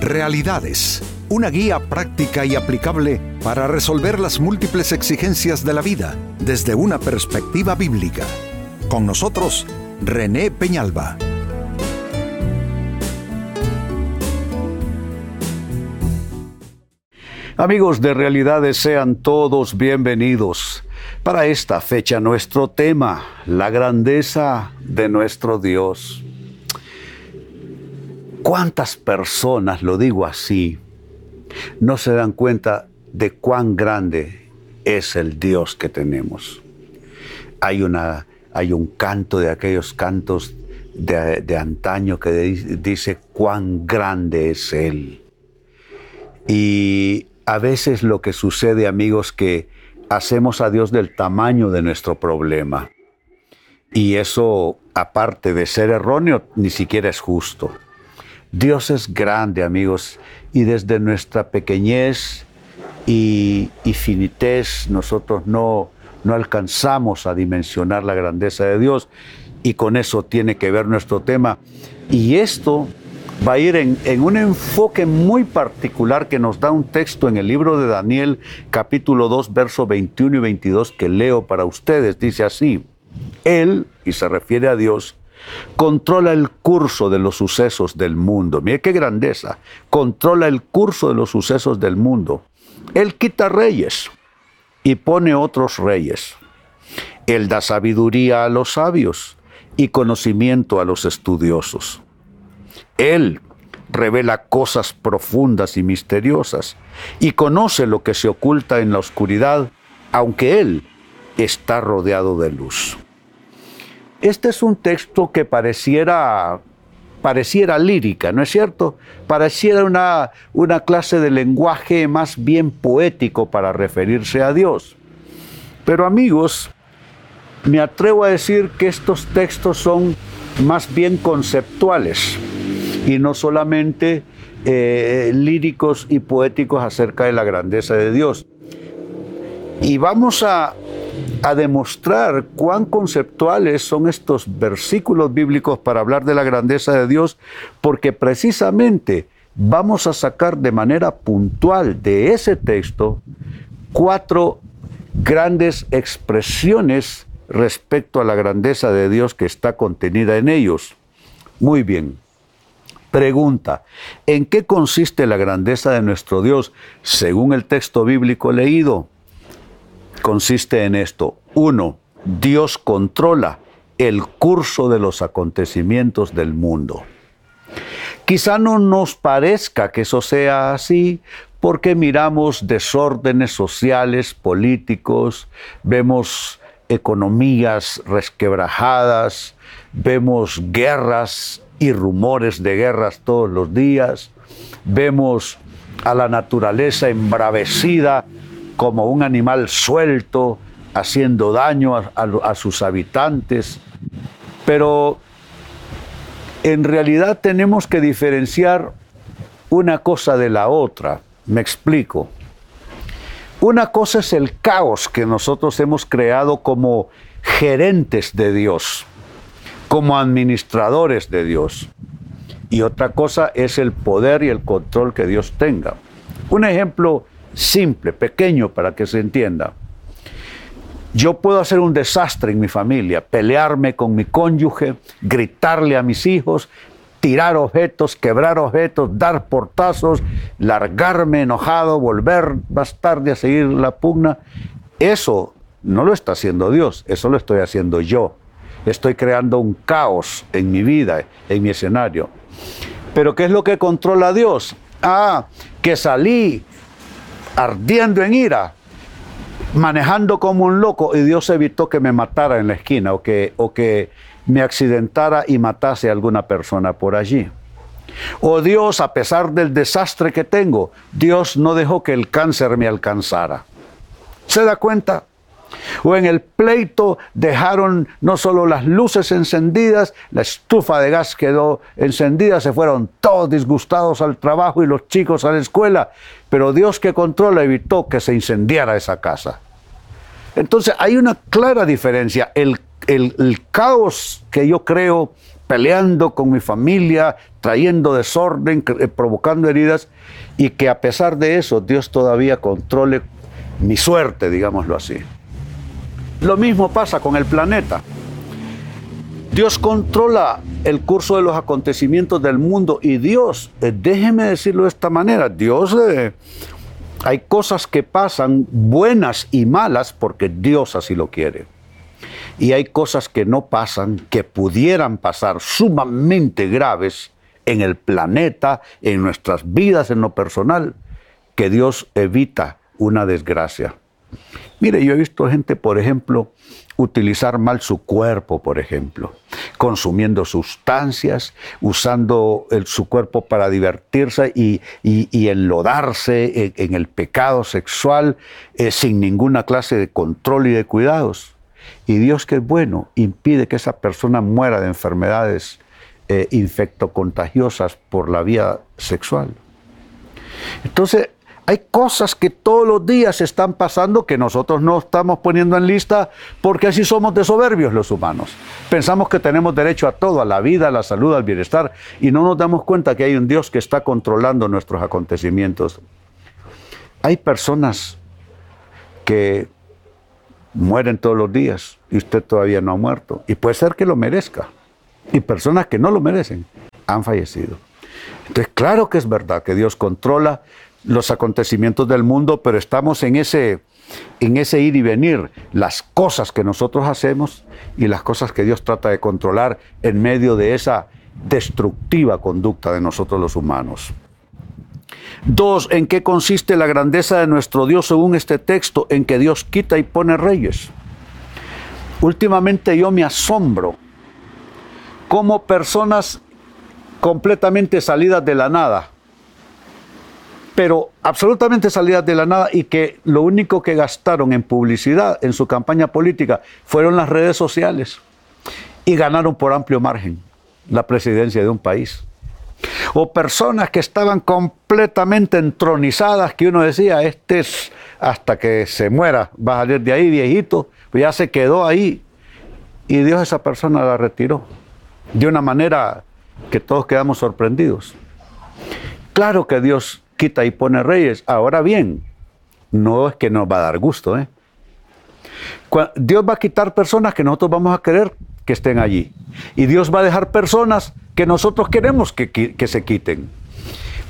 Realidades, una guía práctica y aplicable para resolver las múltiples exigencias de la vida desde una perspectiva bíblica. Con nosotros, René Peñalba. Amigos de Realidades, sean todos bienvenidos. Para esta fecha nuestro tema, la grandeza de nuestro Dios. ¿Cuántas personas, lo digo así, no se dan cuenta de cuán grande es el Dios que tenemos? Hay, una, hay un canto de aquellos cantos de, de antaño que dice cuán grande es Él. Y a veces lo que sucede, amigos, que hacemos a Dios del tamaño de nuestro problema. Y eso, aparte de ser erróneo, ni siquiera es justo. Dios es grande, amigos, y desde nuestra pequeñez y, finitez nosotros no, no alcanzamos a dimensionar la grandeza de Dios y con eso tiene que ver nuestro tema. Y esto va a ir en, en, un enfoque muy particular que nos da un texto en el libro de Daniel capítulo 2 versos 21 y 22 que leo para ustedes. Dice así, Él, y se refiere a Dios, controla el curso de los sucesos del mundo. Mire qué grandeza. Controla el curso de los sucesos del mundo. Él quita reyes y pone otros reyes. Él da sabiduría a los sabios y conocimiento a los estudiosos. Él revela cosas profundas y misteriosas y conoce lo que se oculta en la oscuridad, aunque Él está rodeado de luz. Este es un texto que pareciera, pareciera lírica, ¿no es cierto? Pareciera una, una clase de lenguaje más bien poético para referirse a Dios. Pero amigos, me atrevo a decir que estos textos son más bien conceptuales y no solamente eh, líricos y poéticos acerca de la grandeza de Dios. Y vamos a, a demostrar cuán conceptuales son estos versículos bíblicos para hablar de la grandeza de Dios, porque precisamente vamos a sacar de manera puntual de ese texto cuatro grandes expresiones respecto a la grandeza de Dios que está contenida en ellos. Muy bien. Pregunta, ¿en qué consiste la grandeza de nuestro Dios según el texto bíblico leído? Consiste en esto. Uno, Dios controla el curso de los acontecimientos del mundo. Quizá no nos parezca que eso sea así porque miramos desórdenes sociales, políticos, vemos economías resquebrajadas, vemos guerras y rumores de guerras todos los días, vemos a la naturaleza embravecida como un animal suelto, haciendo daño a, sus habitantes. Pero en realidad tenemos que diferenciar una cosa de la otra. Me explico. Una cosa es el caos que nosotros hemos creado como gerentes de Dios, como administradores de Dios. Y otra cosa es el poder y el control que Dios tenga. Un ejemplo simple, pequeño para que se entienda. Yo puedo hacer un desastre en mi familia, pelearme con mi cónyuge, gritarle a mis hijos, tirar objetos, quebrar objetos, dar portazos, largarme enojado, volver más tarde a seguir la pugna. Eso no lo está haciendo Dios, eso lo estoy haciendo yo. Estoy creando un caos en mi vida, en mi escenario. Pero ¿qué es lo que controla Dios? Ah, que salí ardiendo en ira, manejando como un loco y Dios evitó que me matara en la esquina o que, o que me accidentara y matase a alguna persona por allí. O Dios, a pesar del desastre que tengo, Dios no dejó que el cáncer me alcanzara. ¿Se da cuenta? O en el pleito dejaron no solo las luces encendidas, la estufa de gas quedó encendida, se fueron todos disgustados al trabajo y los chicos a la escuela, pero Dios que controla evitó que se incendiara esa casa. Entonces hay una clara diferencia. El, caos que yo creo peleando con mi familia, trayendo desorden, eh, provocando heridas, y que a pesar de eso Dios todavía controle mi suerte, digámoslo así. Lo mismo pasa con el planeta. Dios controla el curso de los acontecimientos del mundo y Dios, eh, déjeme decirlo de esta manera, Dios, eh, hay cosas que pasan buenas y malas porque Dios así lo quiere. Y hay cosas que no pasan, que pudieran pasar sumamente graves en el planeta, en nuestras vidas, en lo personal, que Dios evita una desgracia. Mire, yo he visto gente, por ejemplo, utilizar mal su cuerpo, por ejemplo, consumiendo sustancias, usando su cuerpo para divertirse y, enlodarse en, el pecado sexual eh, sin ninguna clase de control y de cuidados. Y Dios que es bueno, impide que esa persona muera de enfermedades eh, infectocontagiosas por la vía sexual. Entonces, hay cosas que todos los días están pasando que nosotros no estamos poniendo en lista porque así somos de soberbios los humanos. Pensamos que tenemos derecho a todo, a la vida, a la salud, al bienestar, y no nos damos cuenta que hay un Dios que está controlando nuestros acontecimientos. Hay personas que mueren todos los días y usted todavía no ha muerto. Y puede ser que lo merezca. Y personas que no lo merecen han fallecido. Entonces, claro que es verdad que Dios controla los acontecimientos del mundo, pero estamos en ese, en ese ir y venir, las cosas que nosotros hacemos y las cosas que Dios trata de controlar en medio de esa destructiva conducta de nosotros los humanos. Dos, ¿en qué consiste la grandeza de nuestro Dios según este texto? En que Dios quita y pone reyes. Últimamente yo me asombro como personas completamente salidas de la nada, pero absolutamente salidas de la nada y que lo único que gastaron en publicidad en su campaña política fueron las redes sociales y ganaron por amplio margen la presidencia de un país o personas que estaban completamente entronizadas, que uno decía, este es hasta que se muera, va a salir de ahí viejito, pues ya se quedó ahí. Y Dios esa persona la retiró, de una manera que todos quedamos sorprendidos. Claro que Dios quita y pone reyes, ahora bien, no es que nos va a dar gusto, ¿eh? Dios va a quitar personas que nosotros vamos a querer que estén allí. Y Dios va a dejar personas que nosotros queremos que, que, se quiten.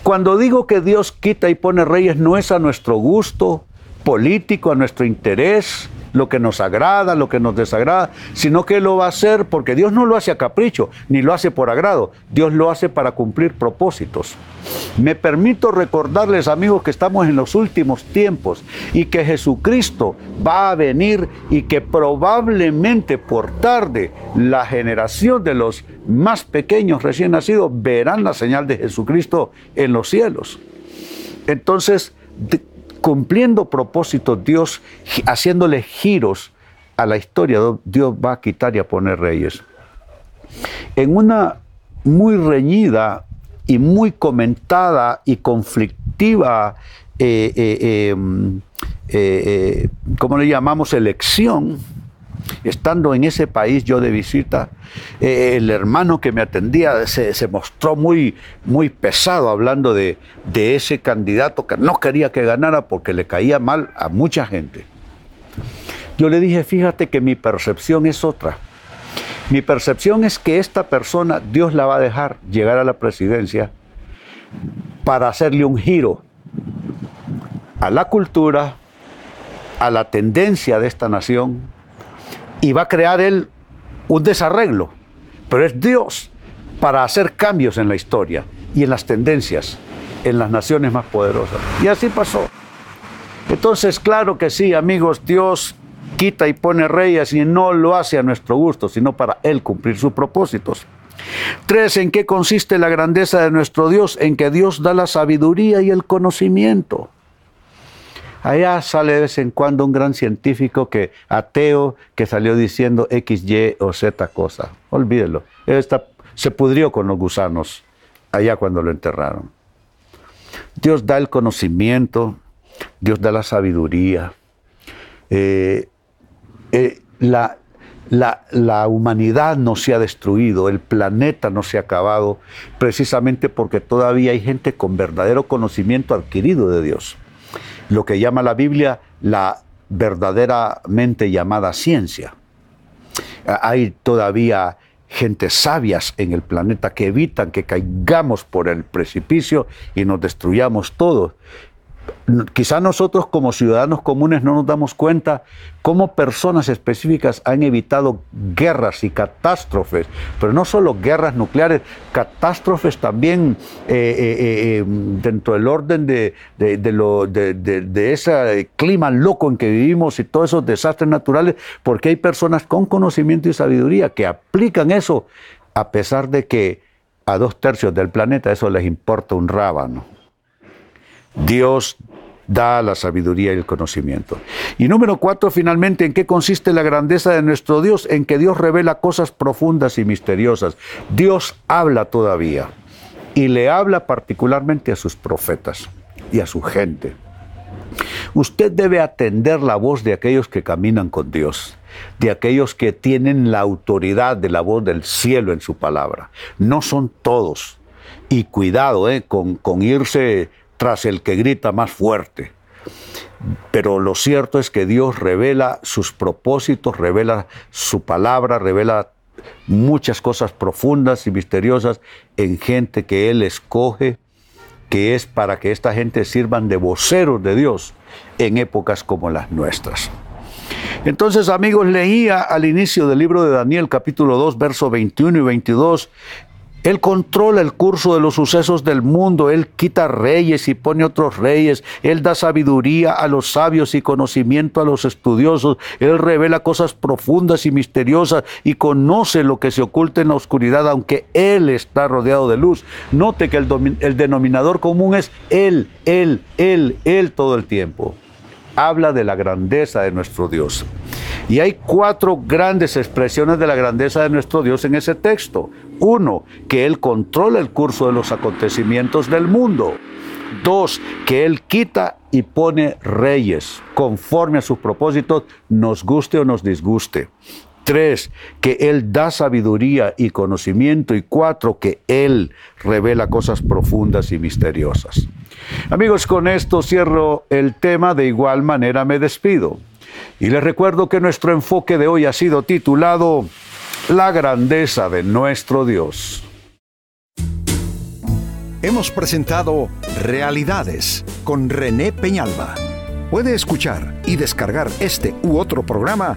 Cuando digo que Dios quita y pone reyes, no es a nuestro gusto político, a nuestro interés, lo que nos agrada, lo que nos desagrada, sino que lo va a hacer porque Dios no lo hace a capricho, ni lo hace por agrado, Dios lo hace para cumplir propósitos. Me permito recordarles, amigos, que estamos en los últimos tiempos y que Jesucristo va a venir y que probablemente por tarde la generación de los más pequeños recién nacidos verán la señal de Jesucristo en los cielos. Entonces, cumpliendo propósitos, Dios haciéndole giros a la historia, Dios va a quitar y a poner reyes. En una muy reñida y muy comentada y conflictiva, eh, eh, em, eh, ¿cómo le llamamos? Elección, estando en ese país yo de visita, eh, el hermano que me atendía se, mostró muy, muy pesado hablando de, de ese candidato que no quería que ganara porque le caía mal a mucha gente. Yo le dije, fíjate que mi percepción es otra. Mi percepción es que esta persona Dios la va a dejar llegar a la presidencia para hacerle un giro a la cultura, a la tendencia de esta nación, y va a crear él un desarreglo. Pero es Dios para hacer cambios en la historia y en las tendencias en las naciones más poderosas. Y así pasó. Entonces, claro que sí, amigos, Dios quita y pone reyes y no lo hace a nuestro gusto, sino para Él cumplir sus propósitos. Tres, ¿en qué consiste la grandeza de nuestro Dios? En que Dios da la sabiduría y el conocimiento. Allá sale de vez en cuando un gran científico que ateo que salió diciendo X, Y o Z cosa. Olvídelo. Él se pudrió con los gusanos allá cuando lo enterraron. Dios da el conocimiento, Dios da la sabiduría. Eh, eh, la, humanidad no se ha destruido, el planeta no se ha acabado, precisamente porque todavía hay gente con verdadero conocimiento adquirido de Dios. Lo que llama la Biblia la verdaderamente llamada ciencia. Hay todavía gentes sabias en el planeta que evitan que caigamos por el precipicio y nos destruyamos todos quizá nosotros como ciudadanos comunes no nos damos cuenta cómo personas específicas han evitado guerras y catástrofes, pero no solo guerras nucleares, catástrofes también eh, eh, eh, dentro del orden de, de, ese clima loco en que vivimos y todos esos desastres naturales, porque hay personas con conocimiento y sabiduría que aplican eso a pesar de que a dos tercios del planeta eso les importa un rábano. Dios da la sabiduría y el conocimiento. Y número cuatro, finalmente, ¿en qué consiste la grandeza de nuestro Dios? En que Dios revela cosas profundas y misteriosas. Dios habla todavía y le habla particularmente a sus profetas y a su gente. Usted debe atender la voz de aquellos que caminan con Dios, de aquellos que tienen la autoridad de la voz del cielo en su palabra. No son todos. Y cuidado eh, con, con irse tras el que grita más fuerte. Pero lo cierto es que Dios revela sus propósitos, revela su palabra, revela muchas cosas profundas y misteriosas en gente que Él escoge, que es para que esta gente sirvan de voceros de Dios en épocas como las nuestras. Entonces, amigos, leía al inicio del libro de Daniel capítulo 2, verso 21 y 22, él controla el curso de los sucesos del mundo, Él quita reyes y pone otros reyes, Él da sabiduría a los sabios y conocimiento a los estudiosos, Él revela cosas profundas y misteriosas y conoce lo que se oculta en la oscuridad, aunque Él está rodeado de luz. Note que el, el denominador común es Él, Él, Él, Él todo el tiempo. Habla de la grandeza de nuestro Dios. Y hay cuatro grandes expresiones de la grandeza de nuestro Dios en ese texto. Uno, que Él controla el curso de los acontecimientos del mundo. Dos, que Él quita y pone reyes conforme a sus propósitos, nos guste o nos disguste. Tres, que Él da sabiduría y conocimiento. Y cuatro, que Él revela cosas profundas y misteriosas. Amigos, con esto cierro el tema, de igual manera me despido. Y les recuerdo que nuestro enfoque de hoy ha sido titulado La grandeza de nuestro Dios. Hemos presentado Realidades con René Peñalba. Puede escuchar y descargar este u otro programa